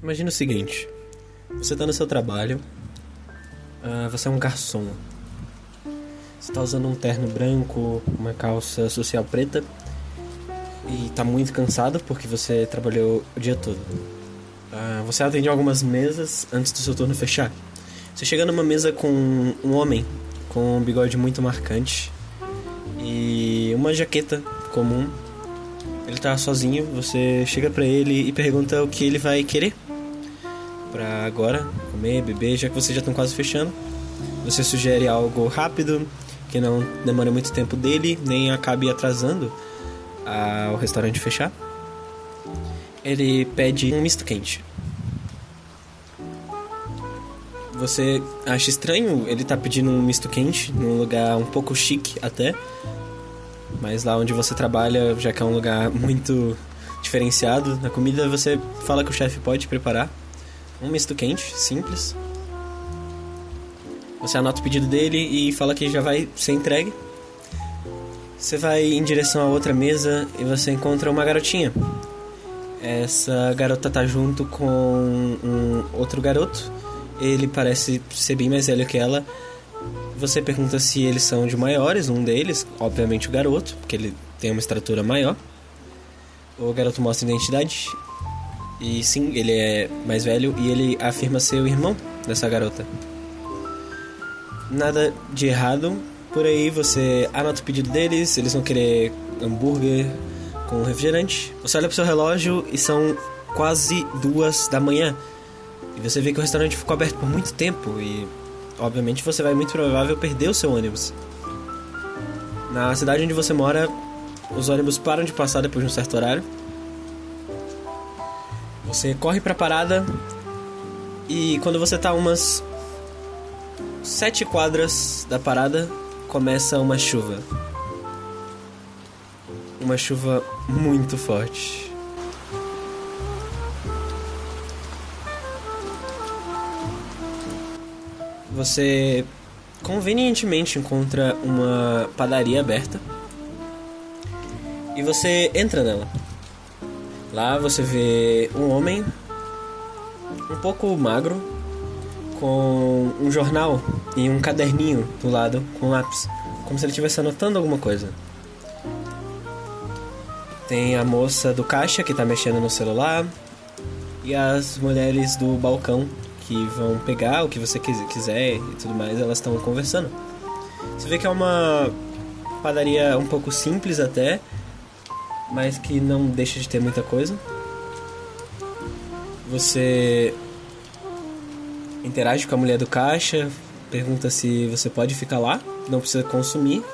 Imagina o seguinte: você tá no seu trabalho, uh, você é um garçom. Você tá usando um terno branco, uma calça social preta e tá muito cansado porque você trabalhou o dia todo. Uh, você atende algumas mesas antes do seu turno fechar. Você chega numa mesa com um homem com um bigode muito marcante e uma jaqueta comum. Ele tá sozinho, você chega para ele e pergunta o que ele vai querer para agora, comer, beber, já que vocês já estão quase fechando. Você sugere algo rápido, que não demore muito tempo dele, nem acabe atrasando o restaurante fechar. Ele pede um misto quente. Você acha estranho ele tá pedindo um misto quente num lugar um pouco chique até. Mas lá onde você trabalha, já que é um lugar muito diferenciado na comida, você fala que o chefe pode preparar um misto quente, simples. Você anota o pedido dele e fala que já vai ser entregue. Você vai em direção a outra mesa e você encontra uma garotinha. Essa garota tá junto com um outro garoto. Ele parece ser bem mais velho que ela. Você pergunta se eles são de maiores, um deles, obviamente o garoto, porque ele tem uma estatura maior. O garoto mostra identidade e sim, ele é mais velho e ele afirma ser o irmão dessa garota. Nada de errado. Por aí você anota o pedido deles, eles vão querer hambúrguer com refrigerante. Você olha pro seu relógio e são quase duas da manhã. E você vê que o restaurante ficou aberto por muito tempo e obviamente você vai muito provável perder o seu ônibus. Na cidade onde você mora, os ônibus param de passar depois de um certo horário. Você corre pra parada e quando você tá umas sete quadras da parada, começa uma chuva. Uma chuva muito forte. Você convenientemente encontra uma padaria aberta e você entra nela. Lá você vê um homem um pouco magro com um jornal e um caderninho do lado com lápis, como se ele estivesse anotando alguma coisa. Tem a moça do caixa que está mexendo no celular e as mulheres do balcão que vão pegar o que você quiser e tudo mais, elas estão conversando. Você vê que é uma padaria um pouco simples até, mas que não deixa de ter muita coisa. Você interage com a mulher do caixa, pergunta se você pode ficar lá, não precisa consumir,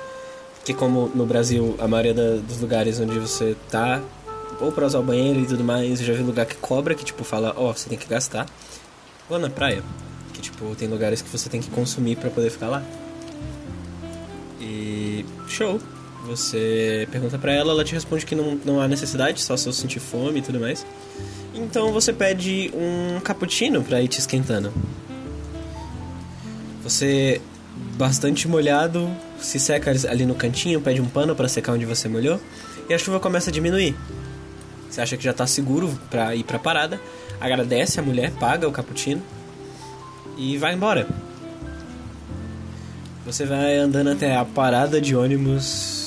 que como no Brasil a maioria da, dos lugares onde você tá, ou para usar o banheiro e tudo mais, eu já vi lugar que cobra, que tipo fala, ó, oh, você tem que gastar. Ou na praia, que tipo tem lugares que você tem que consumir para poder ficar lá. E show. Você pergunta para ela, ela te responde que não, não há necessidade, só se eu sentir fome e tudo mais. Então você pede um cappuccino para ir te esquentando. Você, bastante molhado, se seca ali no cantinho, pede um pano para secar onde você molhou, e a chuva começa a diminuir. Você acha que já tá seguro para ir pra parada, agradece a mulher, paga o cappuccino e vai embora. Você vai andando até a parada de ônibus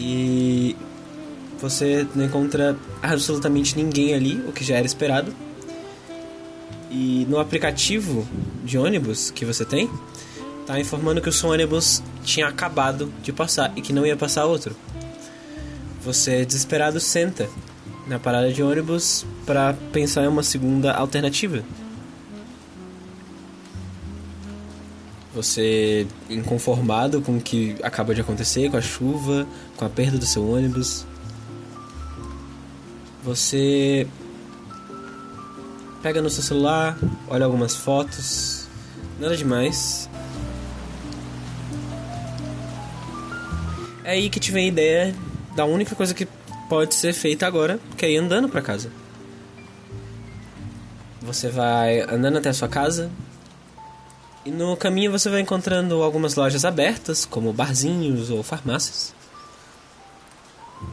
e você não encontra absolutamente ninguém ali, o que já era esperado. E no aplicativo de ônibus que você tem, tá informando que o seu ônibus tinha acabado de passar e que não ia passar outro. Você, desesperado, senta na parada de ônibus para pensar em uma segunda alternativa. Você inconformado com o que acaba de acontecer, com a chuva, com a perda do seu ônibus. Você pega no seu celular, olha algumas fotos, nada demais. É aí que te vem a ideia da única coisa que pode ser feita agora, que é ir andando para casa. Você vai andando até a sua casa, e no caminho você vai encontrando algumas lojas abertas, como barzinhos ou farmácias.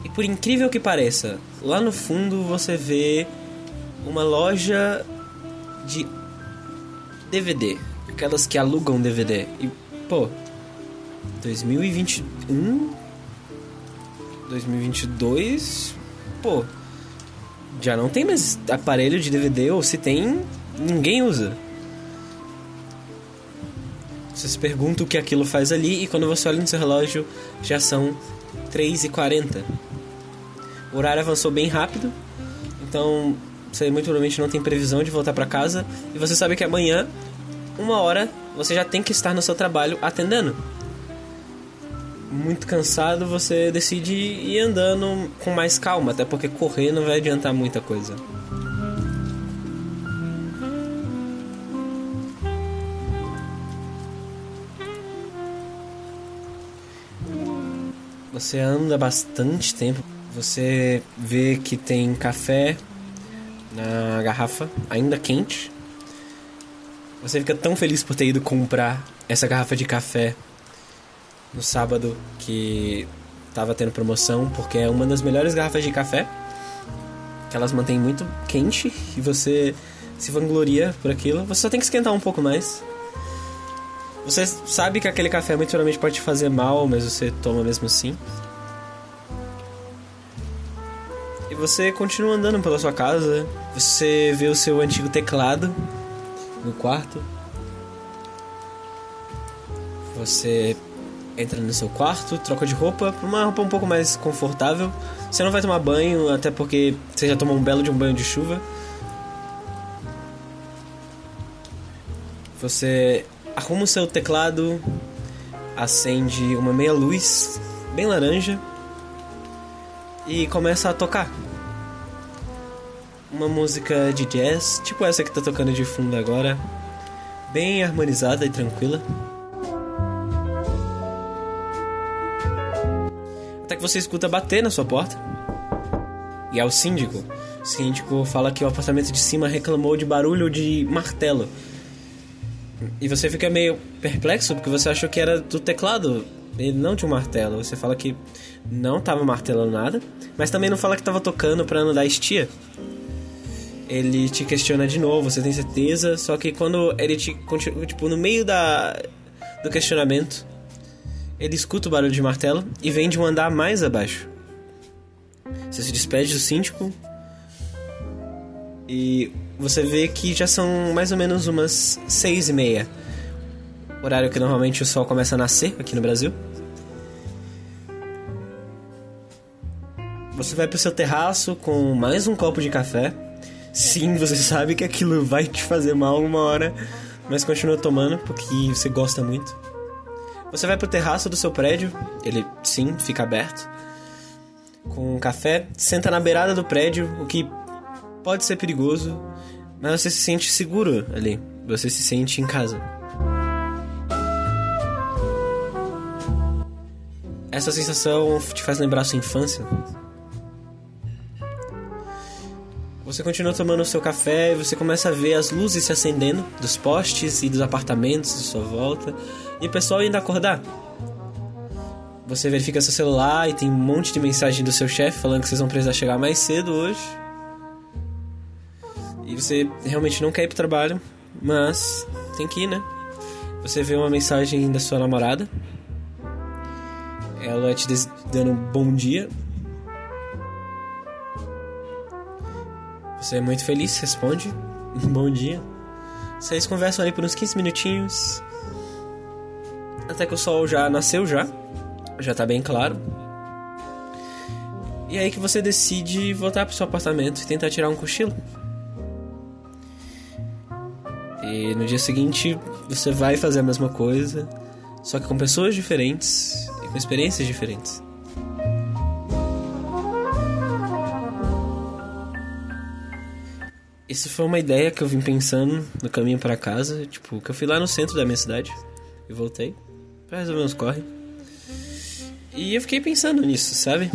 E por incrível que pareça, lá no fundo você vê uma loja de DVD, aquelas que alugam DVD. E, pô, 2021, 2022, pô, já não tem mais aparelho de DVD, ou se tem, ninguém usa. Você se pergunta o que aquilo faz ali e quando você olha no seu relógio já são 3h40. O horário avançou bem rápido, então você muito provavelmente não tem previsão de voltar para casa e você sabe que amanhã, uma hora, você já tem que estar no seu trabalho atendendo. Muito cansado, você decide ir andando com mais calma, até porque correr não vai adiantar muita coisa. Você anda bastante tempo, você vê que tem café na garrafa, ainda quente. Você fica tão feliz por ter ido comprar essa garrafa de café no sábado que tava tendo promoção, porque é uma das melhores garrafas de café. Que elas mantêm muito quente e você se vangloria por aquilo. Você só tem que esquentar um pouco mais. Você sabe que aquele café muito provavelmente pode te fazer mal, mas você toma mesmo assim. E você continua andando pela sua casa. Você vê o seu antigo teclado no quarto. Você entra no seu quarto, troca de roupa uma roupa um pouco mais confortável. Você não vai tomar banho, até porque você já tomou um belo de um banho de chuva. Você arruma o seu teclado, acende uma meia luz bem laranja e começa a tocar. Uma música de jazz, tipo essa que tá tocando de fundo agora, bem harmonizada e tranquila. Até que você escuta bater na sua porta. E é o síndico. O síndico fala que o apartamento de cima reclamou de barulho de martelo e você fica meio perplexo porque você achou que era do teclado e não de um martelo. Você fala que não estava martelando nada, mas também não fala que estava tocando para não dar estia. Ele te questiona de novo, você tem certeza? Só que quando ele te tipo, no meio da do questionamento, ele escuta o barulho de martelo e vem de um andar mais abaixo. Você se despede do síndico e você vê que já são mais ou menos umas seis e meia. Horário que normalmente o sol começa a nascer aqui no Brasil. Você vai pro seu terraço com mais um copo de café. Sim, você sabe que aquilo vai te fazer mal uma hora, mas continua tomando porque você gosta muito. Você vai pro terraço do seu prédio, ele sim fica aberto, com café, senta na beirada do prédio, o que pode ser perigoso, mas você se sente seguro ali. Você se sente em casa. Essa sensação te faz lembrar sua infância. Você continua tomando o seu café e você começa a ver as luzes se acendendo dos postes e dos apartamentos de sua volta e o pessoal ainda acordar. Você verifica seu celular e tem um monte de mensagem do seu chefe falando que vocês vão precisar chegar mais cedo hoje e você realmente não quer ir pro trabalho, mas tem que ir, né? Você vê uma mensagem da sua namorada, ela te dando um bom dia. Você é muito feliz, responde bom dia. Vocês conversam ali por uns 15 minutinhos. Até que o sol já nasceu já. Já tá bem claro. E aí que você decide voltar pro seu apartamento e tentar tirar um cochilo. E no dia seguinte você vai fazer a mesma coisa, só que com pessoas diferentes e com experiências diferentes. Isso foi uma ideia que eu vim pensando no caminho para casa, tipo, que eu fui lá no centro da minha cidade e voltei para resolver uns corre. E eu fiquei pensando nisso, sabe?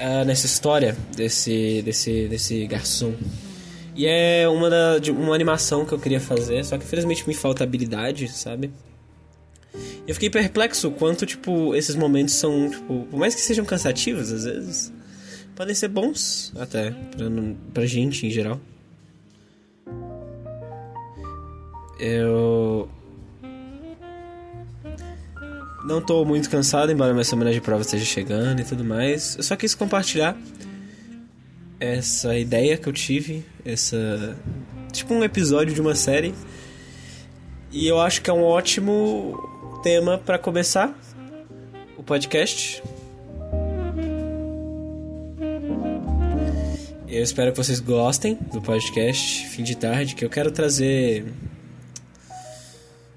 Ah, nessa história desse desse desse garçom e é uma, da, de, uma animação que eu queria fazer, só que infelizmente me falta habilidade, sabe? Eu fiquei perplexo quanto, tipo, esses momentos são, tipo, por mais que sejam cansativos às vezes, podem ser bons até pra, pra gente em geral. Eu não tô muito cansado, embora minha semana de prova esteja chegando e tudo mais. Eu só quis compartilhar essa ideia que eu tive, essa tipo um episódio de uma série. E eu acho que é um ótimo tema para começar o podcast. Eu espero que vocês gostem do podcast Fim de Tarde, que eu quero trazer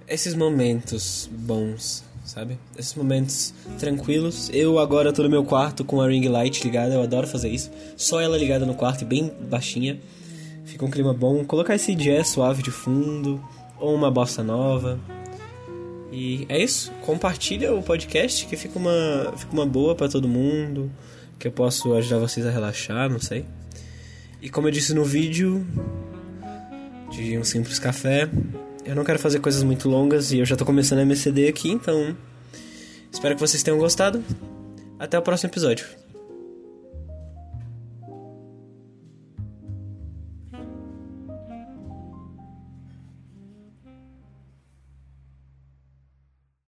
esses momentos bons sabe? Esses momentos tranquilos. Eu agora tô no meu quarto com a ring light ligada, eu adoro fazer isso. Só ela ligada no quarto bem baixinha. Fica um clima bom. Colocar esse jazz suave de fundo ou uma bossa nova. E é isso. Compartilha o podcast que fica uma, fica uma boa para todo mundo. Que eu posso ajudar vocês a relaxar, não sei. E como eu disse no vídeo de um simples café, eu não quero fazer coisas muito longas e eu já tô começando a MCD aqui, então espero que vocês tenham gostado. Até o próximo episódio.